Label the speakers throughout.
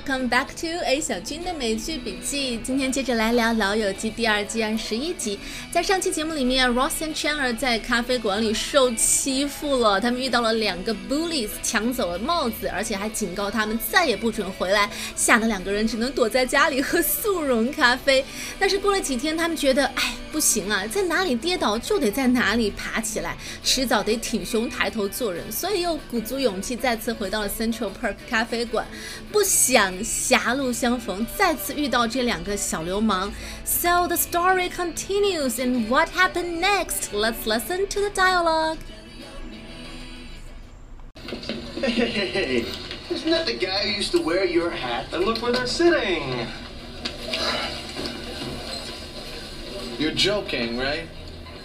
Speaker 1: Welcome back to A 小军的美剧笔记。今天接着来聊《老友记》第二季二十一集。在上期节目里面，Ross and Chandler 在咖啡馆里受欺负了，他们遇到了两个 bullies，抢走了帽子，而且还警告他们再也不准回来，吓得两个人只能躲在家里喝速溶咖啡。但是过了几天，他们觉得，哎，不行啊，在哪里跌倒就得在哪里爬起来，迟早得挺胸抬头做人，所以又鼓足勇气再次回到了 Central Park 咖啡馆。不想狭路相逢，再次遇到这两个小流氓。So the story continues, and what happened next? Let's listen to the dialogue.
Speaker 2: Hey, isn't that the guy who used to wear your hat?
Speaker 3: And look where they're sitting.
Speaker 4: You're joking, right?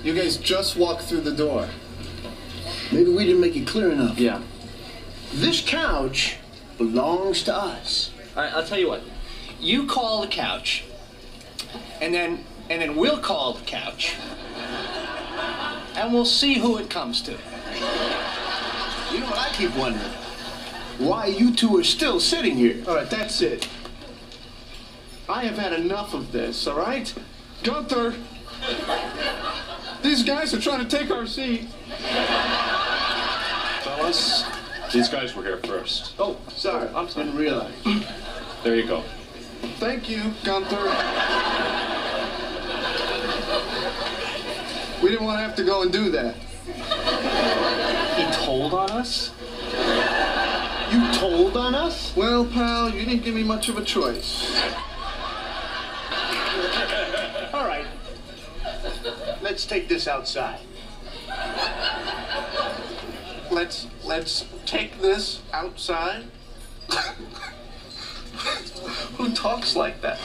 Speaker 4: You guys just walked through the door.
Speaker 2: Maybe we didn't make it clear enough.
Speaker 3: Yeah.
Speaker 2: This couch belongs to us.
Speaker 3: All right, I'll tell you what. You call the couch, and then and then we'll call the couch, and we'll see who it comes to.
Speaker 2: You know what I keep wondering? Why you two are still sitting here?
Speaker 4: All right, that's it. I have had enough of this, all right? Gunther! These guys are trying to take our seat.
Speaker 5: Fellas, these guys were here first.
Speaker 4: Oh, sorry.
Speaker 2: I'm sorry. Didn't realize.
Speaker 5: There you go.
Speaker 4: Thank you, Gunther. We didn't want to have to go and do that.
Speaker 3: He told on us.
Speaker 2: You told on us?
Speaker 4: Well, pal, you didn't give me much of a choice.
Speaker 2: All right. Let's take this outside.
Speaker 4: Let's let's take this outside. Who talks like that?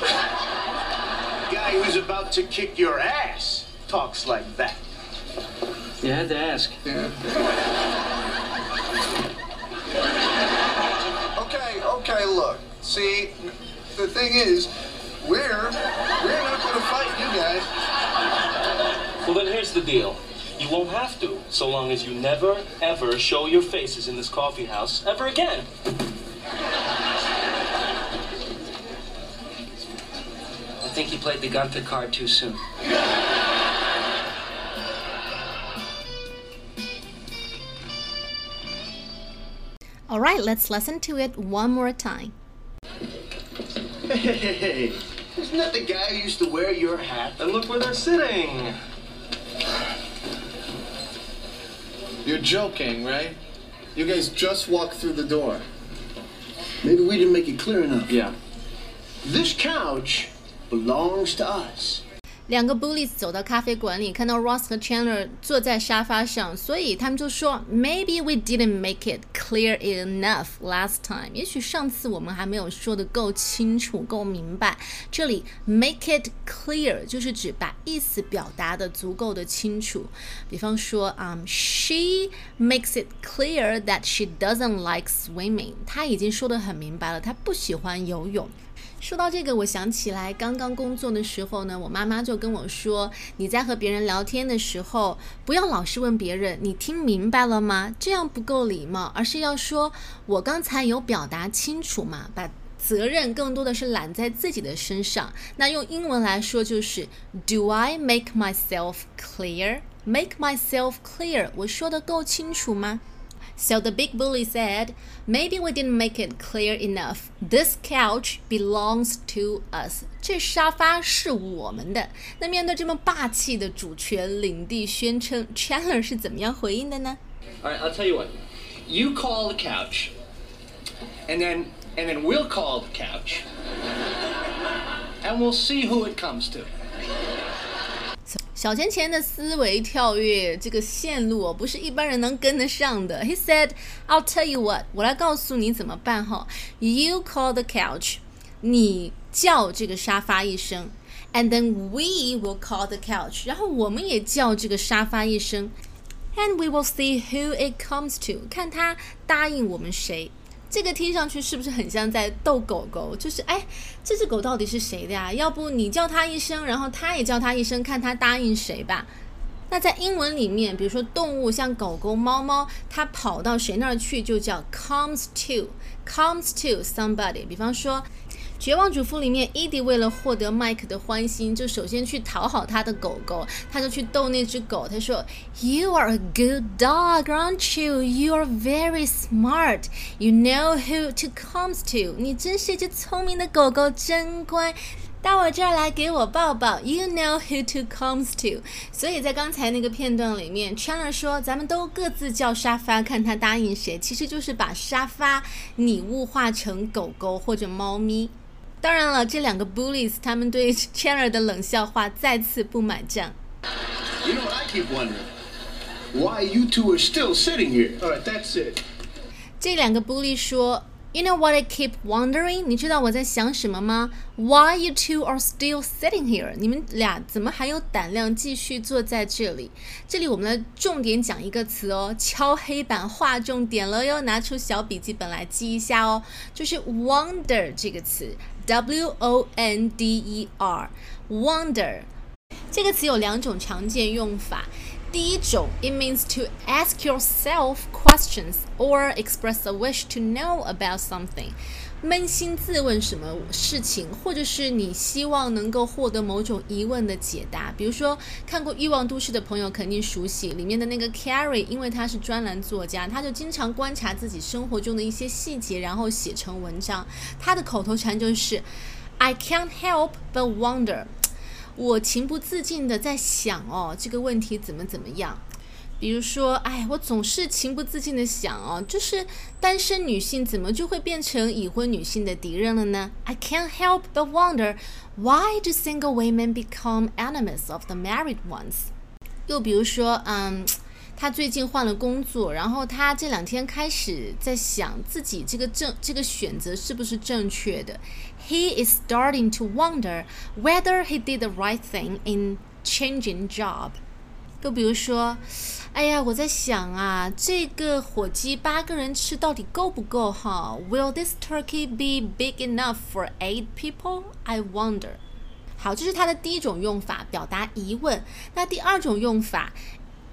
Speaker 2: Guy who's about to kick your ass talks like that.
Speaker 3: You had to ask.
Speaker 4: Yeah. Okay, okay, look. See, the thing is, we're we're not gonna fight you guys.
Speaker 6: Well, then here's the deal. You won't have to, so long as you never, ever show your faces in this coffee house ever again.
Speaker 3: Think you played the Gunther card too soon.
Speaker 1: All right, let's listen to it one more time.
Speaker 2: Hey, isn't that the guy who used to wear your hat?
Speaker 3: And look where they're sitting.
Speaker 4: You're joking, right? You guys just walked through the door.
Speaker 2: Maybe we didn't make it clear enough.
Speaker 3: Yeah.
Speaker 2: This couch belongs to us.
Speaker 1: 两个 bullies 走到咖啡馆里，看到 Ross 和 Chandler 坐在沙发上，所以他们就说，Maybe we didn't make it clear enough last time。也许上次我们还没有说的够清楚、够明白。这里 make it clear 就是指把意思表达的足够的清楚。比方说，嗯、um,，She makes it clear that she doesn't like swimming。她已经说的很明白了，她不喜欢游泳。说到这个，我想起来刚刚工作的时候呢，我妈妈就跟我说：“你在和别人聊天的时候，不要老是问别人‘你听明白了吗’，这样不够礼貌，而是要说‘我刚才有表达清楚吗’，把责任更多的是揽在自己的身上。那用英文来说就是 ‘Do I make myself clear? Make myself clear’，我说的够清楚吗？” So the big bully said, Maybe we didn't make it clear enough. This couch belongs to us. 这沙发是我们的。那面对这么霸气的主权领地宣称，Chandler 是怎么样回应的呢
Speaker 3: All right, I'll tell you what. You call the couch, and then and then we'll call the couch, and we'll see who it comes to.
Speaker 1: 小钱钱的思维跳跃这个线路哦，不是一般人能跟得上的。He said, "I'll tell you what，我来告诉你怎么办哈。You call the couch，你叫这个沙发一声，and then we will call the couch，然后我们也叫这个沙发一声，and we will see who it comes to，看他答应我们谁。这个听上去是不是很像在逗狗狗？就是哎，这只狗到底是谁的呀？要不你叫它一声，然后它也叫它一声，看它答应谁吧。那在英文里面，比如说动物像狗狗、猫猫，它跑到谁那儿去就叫 comes to，comes to somebody。比方说。绝望主妇里面，伊迪为了获得麦克的欢心，就首先去讨好他的狗狗，他就去逗那只狗。他说：“You are a good dog, aren't you? You are very smart. You know who to come to. 你真是一只聪明的狗狗，真乖。到我这儿来给我抱抱。You know who to comes to. 所以在刚才那个片段里面，Chandler 说：“咱们都各自叫沙发，看他答应谁。”其实就是把沙发拟物化成狗狗或者猫咪。当然了，这两个 bullies 他们对 Chandler 的冷笑话再次不买账。
Speaker 2: You know what I keep wondering? Why you two are still sitting here?
Speaker 4: All right, that's it.
Speaker 1: 这两个 bully 说。You know what I keep wondering？你知道我在想什么吗？Why you two are still sitting here？你们俩怎么还有胆量继续坐在这里？这里我们来重点讲一个词哦，敲黑板画重点了哟，拿出小笔记本来记一下哦，就是 wonder 这个词 ，W O N D E R，wonder 这个词有两种常见用法。第一种，it means to ask yourself questions or express a wish to know about something， 扪心自问什么事情，或者是你希望能够获得某种疑问的解答。比如说，看过《欲望都市》的朋友肯定熟悉里面的那个 Carrie，因为他是专栏作家，他就经常观察自己生活中的一些细节，然后写成文章。他的口头禅就是 "I can't help but wonder"。我情不自禁的在想哦，这个问题怎么怎么样？比如说，哎，我总是情不自禁的想哦，就是单身女性怎么就会变成已婚女性的敌人了呢？I can't help but wonder why do single women become enemies of the married ones？又比如说，嗯。他最近换了工作，然后他这两天开始在想自己这个正这个选择是不是正确的。He is starting to wonder whether he did the right thing in changing job。就比如说，哎呀，我在想啊，这个火鸡八个人吃到底够不够哈？Will this turkey be big enough for eight people? I wonder。好，这是它的第一种用法，表达疑问。那第二种用法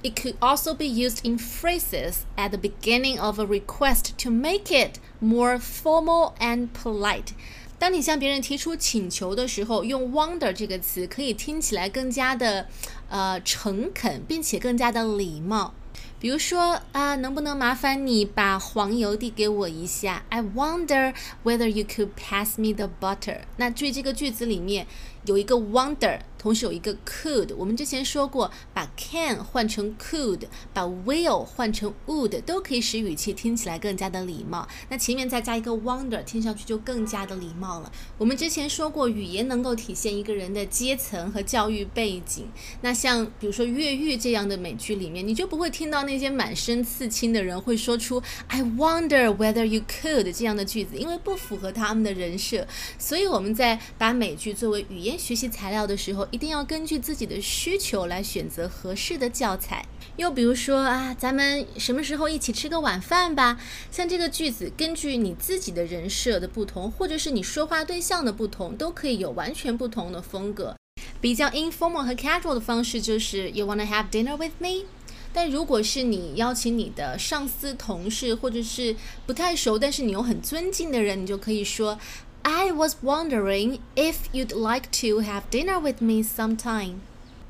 Speaker 1: it could also be used in phrases at the beginning of a request to make it more formal and polite. 当你向别人提出请求的时候，用 wonder 这个词可以听起来更加的呃诚恳，并且更加的礼貌。比如说啊，能不能麻烦你把黄油递给我一下？I wonder whether you could pass me the butter。那注意这个句子里面有一个 wonder。同时有一个 could，我们之前说过，把 can 换成 could，把 will 换成 would，都可以使语气听起来更加的礼貌。那前面再加一个 wonder，听上去就更加的礼貌了。我们之前说过，语言能够体现一个人的阶层和教育背景。那像比如说越狱这样的美剧里面，你就不会听到那些满身刺青的人会说出 I wonder whether you could 这样的句子，因为不符合他们的人设。所以我们在把美剧作为语言学习材料的时候，一定要根据自己的需求来选择合适的教材。又比如说啊，咱们什么时候一起吃个晚饭吧？像这个句子，根据你自己的人设的不同，或者是你说话对象的不同，都可以有完全不同的风格。比较 informal 和 casual 的方式就是 You wanna have dinner with me？但如果是你邀请你的上司、同事，或者是不太熟但是你又很尊敬的人，你就可以说。I was wondering if you'd like to have dinner with me sometime。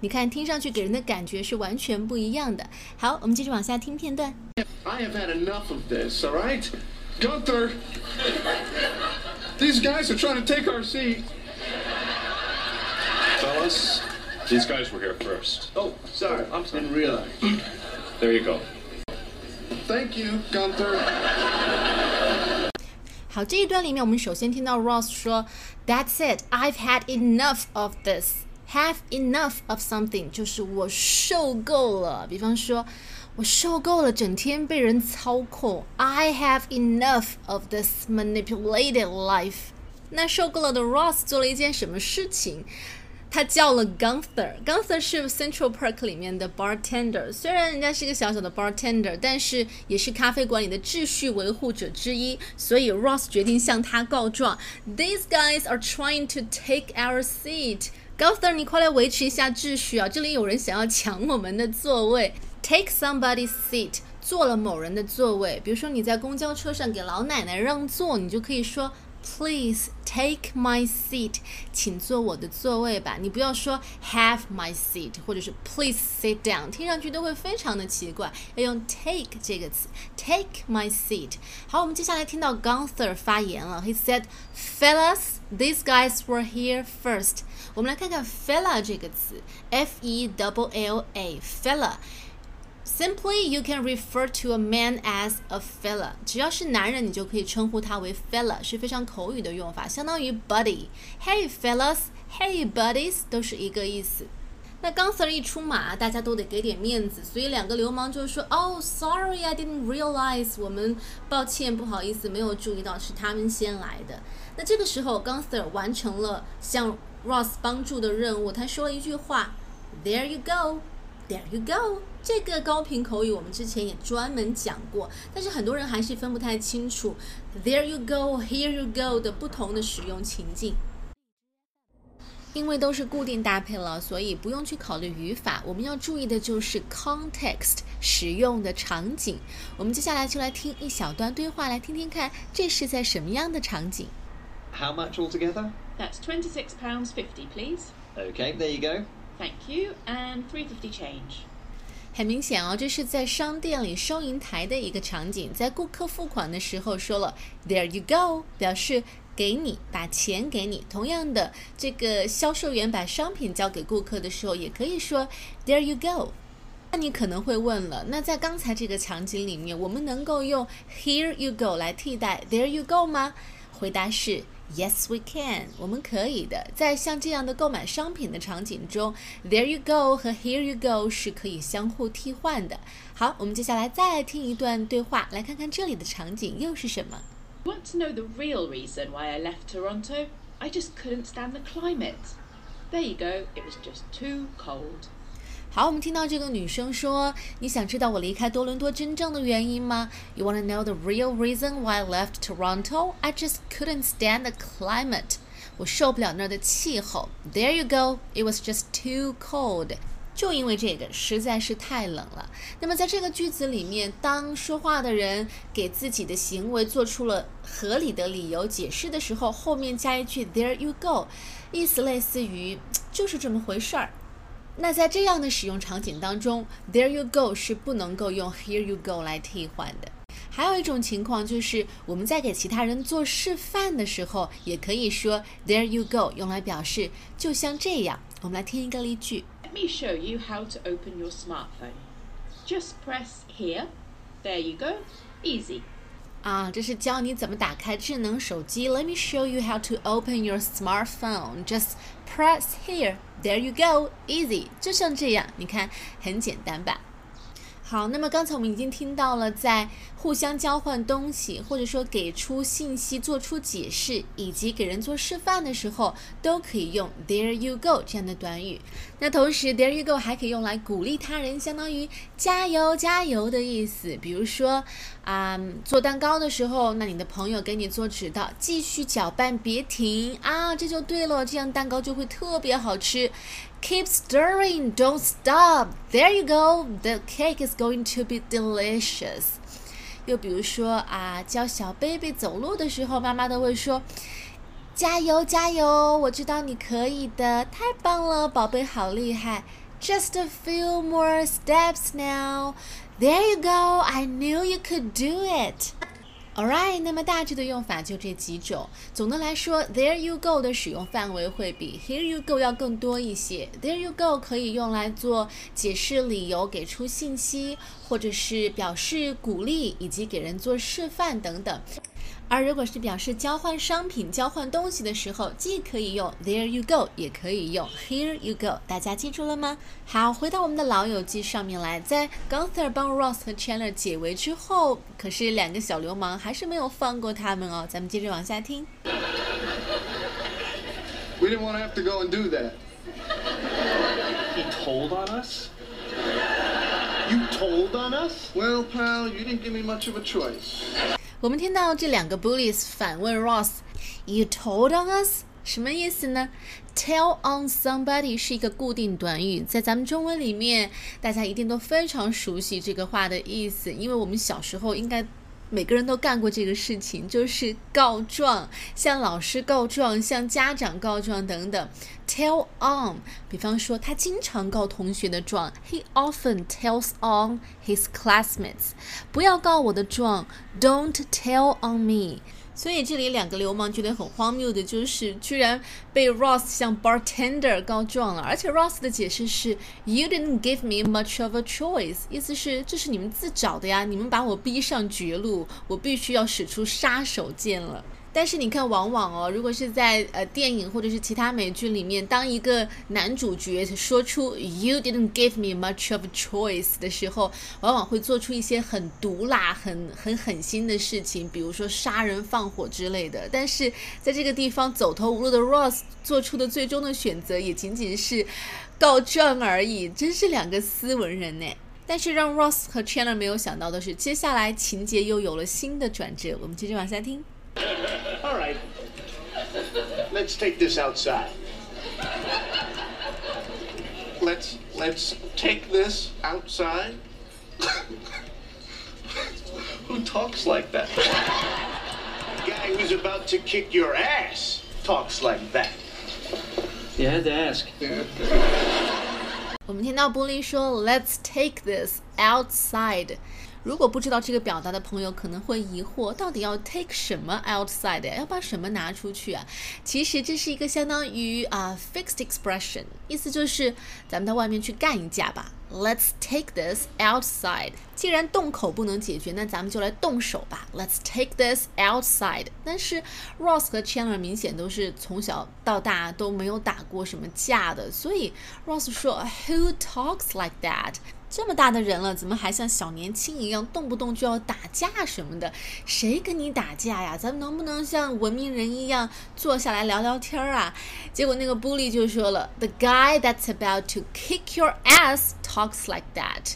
Speaker 1: 你看，听上去给人的感觉是完全不一样的。好，我们继续往下听片段。
Speaker 2: I have had enough of this, all right?
Speaker 4: Gunther, these guys are trying to take our seat.
Speaker 5: Fellas, these guys were here first.
Speaker 2: Oh, sorry. I didn't realize.
Speaker 5: There you go.
Speaker 4: Thank you, Gunther.
Speaker 1: 好，这一段里面，我们首先听到 Ross 说：“That's it, I've had enough of this. Have enough of something，就是我受够了。比方说，我受够了整天被人操控。I have enough of this manipulated life。那受够了的 Ross 做了一件什么事情？ 他叫了 Gunther，Gunther 是 Central Park 里面的 bartender，虽然人家是一个小小的 bartender，但是也是咖啡馆里的秩序维护者之一，所以 Ross 决定向他告状。These guys are trying to take our seat。Gunther，你快来维持一下秩序啊！这里有人想要抢我们的座位，take somebody's seat，坐了某人的座位。比如说你在公交车上给老奶奶让座，你就可以说。Please take my seat，请坐我的座位吧。你不要说 have my seat，或者是 please sit down，听上去都会非常的奇怪。要用 take 这个词，take my seat。好，我们接下来听到 Gunther 发言了。He said, "Fellas, these guys were here first." 我们来看看 fella 这个词，f e double l a，fella。Simply, you can refer to a man as a fella。只要是男人，你就可以称呼他为 fella，是非常口语的用法，相当于 buddy。Hey fellas, hey buddies，都是一个意思。那刚 Sir 一出马，大家都得给点面子，所以两个流氓就说：“Oh, sorry, I didn't realize。”我们抱歉，不好意思，没有注意到是他们先来的。那这个时候，刚 Sir 完成了向 Ross 帮助的任务，他说了一句话：“There you go。” There you go，这个高频口语我们之前也专门讲过，但是很多人还是分不太清楚 There you go，Here you go 的不同的使用情境。因为都是固定搭配了，所以不用去考虑语法，我们要注意的就是 context 使用的场景。我们接下来就来听一小段对话，来听听看这是在什么样的场景。
Speaker 7: How much altogether?
Speaker 8: That's twenty-six pounds fifty, please.
Speaker 7: Okay, there you go.
Speaker 8: Thank you, and three fifty change.
Speaker 1: 很明显哦，这是在商店里收银台的一个场景，在顾客付款的时候说了 "There you go"，表示给你，把钱给你。同样的，这个销售员把商品交给顾客的时候，也可以说 "There you go"。那你可能会问了，那在刚才这个场景里面，我们能够用 "Here you go" 来替代 "There you go" 吗？回答是。Yes, we can。我们可以的。在像这样的购买商品的场景中，There you go 和 Here you go 是可以相互替换的。好，我们接下来再来听一段对话，来看看这里的场景又是什么。
Speaker 8: Want to know the real reason why I left Toronto? I just couldn't stand the climate. There you go. It was just too cold.
Speaker 1: 好，我们听到这个女生说：“你想知道我离开多伦多真正的原因吗？You want to know the real reason why I left Toronto? I just couldn't stand the climate. 我受不了那儿的气候。There you go. It was just too cold. 就因为这个实在是太冷了。那么在这个句子里面，当说话的人给自己的行为做出了合理的理由解释的时候，后面加一句 There you go，意思类似于就是这么回事儿。那在这样的使用场景当中，There you go 是不能够用 Here you go 来替换的。还有一种情况就是我们在给其他人做示范的时候，也可以说 There you go 用来表示就像这样。我们来听一个例句
Speaker 8: ：Let me show you how to open your smartphone. Just press here. There you go. Easy.
Speaker 1: 啊，这是教你怎么打开智能手机。Let me show you how to open your smartphone. Just press here. There you go. Easy，就像这样，你看很简单吧？好，那么刚才我们已经听到了，在互相交换东西，或者说给出信息、做出解释，以及给人做示范的时候，都可以用 There you go 这样的短语。那同时，There you go 还可以用来鼓励他人，相当于加油、加油的意思。比如说啊，做蛋糕的时候，那你的朋友给你做指导，继续搅拌，别停啊，这就对了，这样蛋糕就会特别好吃。Keep stirring, don't stop. There you go. The cake is going to be delicious. 又比如说啊，教小 baby 走路的时候，妈妈都会说：“加油，加油！我知道你可以的，太棒了，宝贝，好厉害。” Just a few more steps now. There you go. I knew you could do it. Alright，那么大致的用法就这几种。总的来说，There you go 的使用范围会比 Here you go 要更多一些。There you go 可以用来做解释理由、给出信息，或者是表示鼓励，以及给人做示范等等。而如果是表示交换商品、交换东西的时候，既可以用 There you go，也可以用 Here you go。大家记住了吗？好，回到我们的老友记上面来，在 Gunther 帮 Ross 和 Chandler 解围之后，可是两个小流氓还是没有放过他们哦。咱们接着往下听。
Speaker 4: We didn't want to have to go and do that.
Speaker 6: He told on us?
Speaker 2: You told on us?
Speaker 4: Well, pal, you didn't give me much of a choice.
Speaker 1: 我们听到这两个 bullies 反问 Ross：“You told on us？” 什么意思呢？Tell on somebody 是一个固定短语，在咱们中文里面，大家一定都非常熟悉这个话的意思，因为我们小时候应该。每个人都干过这个事情，就是告状，向老师告状，向家长告状等等。Tell on，比方说他经常告同学的状，He often tells on his classmates。不要告我的状，Don't tell on me。所以这里两个流氓觉得很荒谬的就是，居然被 Ross 向 bartender 告状了，而且 Ross 的解释是 You didn't give me much of a choice，意思是这是你们自找的呀，你们把我逼上绝路，我必须要使出杀手锏了。但是你看，往往哦，如果是在呃电影或者是其他美剧里面，当一个男主角说出 "You didn't give me much of choice" 的时候，往往会做出一些很毒辣、很很狠心的事情，比如说杀人放火之类的。但是在这个地方走投无路的 Ross 做出的最终的选择，也仅仅是告状而已，真是两个斯文人呢。但是让 Ross 和 Chandler 没有想到的是，接下来情节又有了新的转折。我们接着往下听。
Speaker 2: All right. Let's take this outside.
Speaker 4: Let's let's take this outside. Who talks like that?
Speaker 2: The guy who's about to kick your ass talks like that.
Speaker 6: You had to ask.
Speaker 1: 我们听到波利说，Let's take this outside。 如果不知道这个表达的朋友可能会疑惑，到底要 take 什么 outside，要把什么拿出去啊？其实这是一个相当于啊 fixed expression，意思就是咱们到外面去干一架吧。Let's take this outside。既然动口不能解决，那咱们就来动手吧。Let's take this outside。但是 Ross 和 Chandler 明显都是从小到大都没有打过什么架的，所以 Ross 说，Who talks like that？这么大的人了，怎么还像小年轻一样，动不动就要打架什么的？谁跟你打架呀？咱们能不能像文明人一样坐下来聊聊天啊？结果那个 bully 就说了：“The guy that's about to kick your ass talks like that。”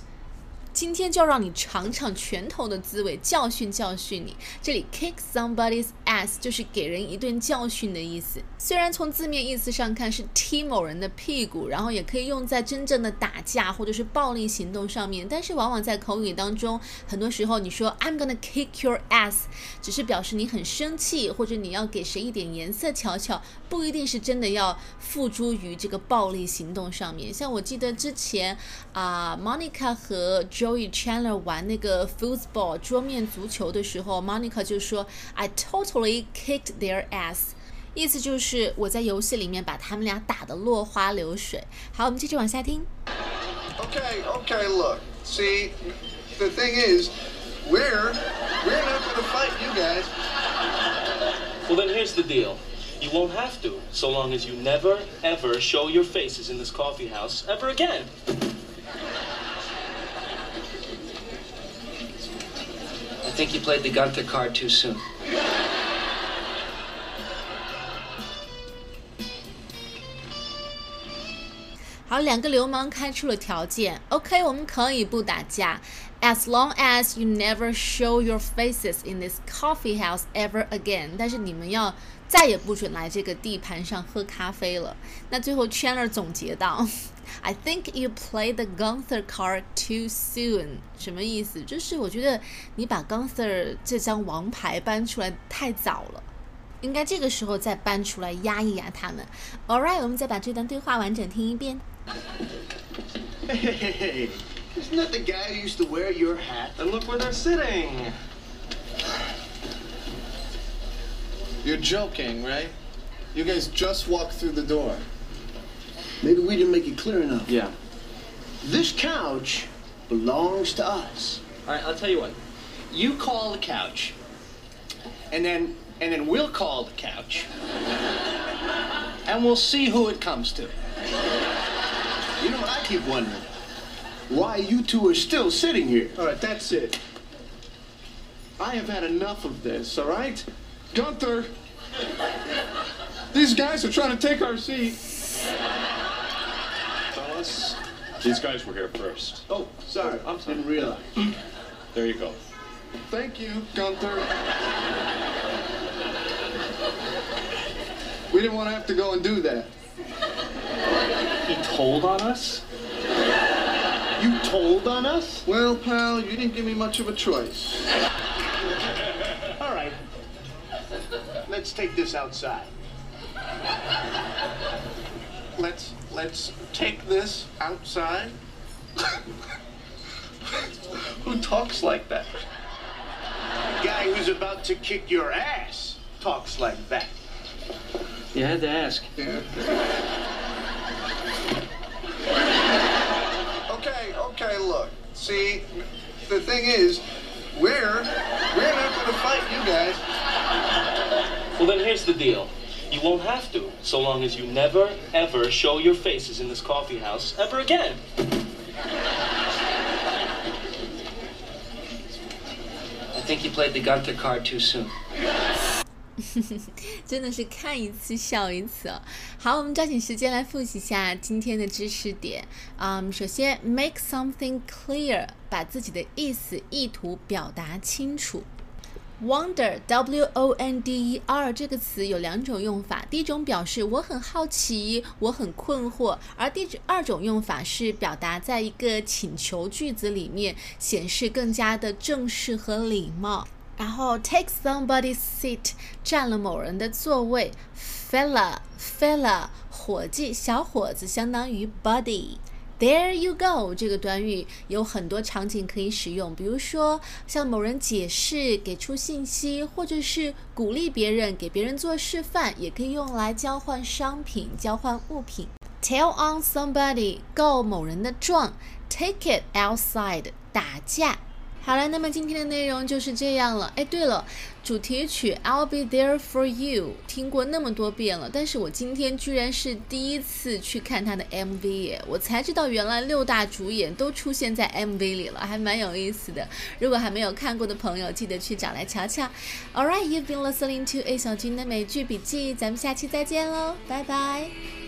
Speaker 1: 今天就要让你尝尝拳头的滋味，教训教训你。这里 kick somebody's ass 就是给人一顿教训的意思。虽然从字面意思上看是踢某人的屁股，然后也可以用在真正的打架或者是暴力行动上面，但是往往在口语当中，很多时候你说 I'm gonna kick your ass，只是表示你很生气，或者你要给谁一点颜色瞧瞧，不一定是真的要付诸于这个暴力行动上面。像我记得之前啊，Monica 和 Joey Chandler 玩那个 football 桌面足球的时候，Monica 就说 I totally kicked their ass，意思就是我在游戏里面把他们俩打得落花流水。好，我们继续往下听。
Speaker 4: Okay, okay, look. See, the thing is, we're we're not gonna fight you guys.
Speaker 6: Well, then here's the deal. You won't have to, so long as you never, ever show your faces in this coffee house ever again.
Speaker 3: I think you played the Gunther card too soon.
Speaker 1: 好，两个流氓开出了条件。OK，我们可以不打架，as long as you never show your faces in this coffee house ever again。但是你们要 再也不准来这个地盘上喝咖啡了。那最后 Chandler 总结道：“I think you play the Gunther card too soon。”什么意思？就是我觉得你把 Gunther 这张王牌搬出来太早了。应该这个时候再搬出来压一压他们。All right，我们再把这段对话完整听一遍。
Speaker 2: Hey, hey, hey. it's not the guy who used to wear your hat?
Speaker 6: And look where they're sitting.
Speaker 4: You're joking, right? You guys just walked through the door.
Speaker 2: Maybe we didn't make it clear enough.
Speaker 6: Yeah.
Speaker 2: This couch belongs to us.
Speaker 3: All right, I'll tell you what. You call the couch, and then and then we'll call the couch, and we'll see who it comes to.
Speaker 2: You know what I keep wondering? Why you two are still sitting here?
Speaker 4: All right, that's it. I have had enough of this, all right? Gunther, these guys are trying to take our seat.
Speaker 5: Fellas, these guys were here first.
Speaker 2: Oh, sorry.
Speaker 4: I'm sorry.
Speaker 2: Didn't realize.
Speaker 5: There you go.
Speaker 4: Thank you, Gunther. We didn't want to have to go and do that.
Speaker 6: He told on us?
Speaker 2: You told on us?
Speaker 4: Well, pal, you didn't give me much of a choice.
Speaker 2: Let's take this outside.
Speaker 4: Let's let's take this outside. Who talks like that?
Speaker 2: Guy who's about to kick your ass talks like that.
Speaker 6: You had to ask.
Speaker 4: Yeah. okay, okay, look. See, the thing is, we're we're not gonna fight you guys.
Speaker 6: Well, then here's the deal. You won't have to, so long as you never, ever show your faces in this coffee house ever again.
Speaker 3: I think you played the Gunther card too soon.
Speaker 1: 真的是看一次笑一次哦。好，我们抓紧时间来复习一下今天的知识点。嗯，首先，make something clear，把自己的意思、意图表达清楚。 Wonder，W O N D E R 这个词有两种用法，第一种表示我很好奇，我很困惑，而第二种用法是表达在一个请求句子里面，显示更加的正式和礼貌。然后 take somebody's seat 占了某人的座位，fella fella 伙计小伙子相当于 buddy。There you go 这个短语有很多场景可以使用，比如说向某人解释、给出信息，或者是鼓励别人、给别人做示范，也可以用来交换商品、交换物品。Tell on somebody 告某人的状，take it outside 打架。好了，那么今天的内容就是这样了。哎，对了，主题曲《I'll Be There for You》听过那么多遍了，但是我今天居然是第一次去看他的 MV 耶，我才知道原来六大主演都出现在 MV 里了，还蛮有意思的。如果还没有看过的朋友，记得去找来瞧瞧。All right, you've been listening to A 小军的美剧笔记，咱们下期再见喽，拜拜。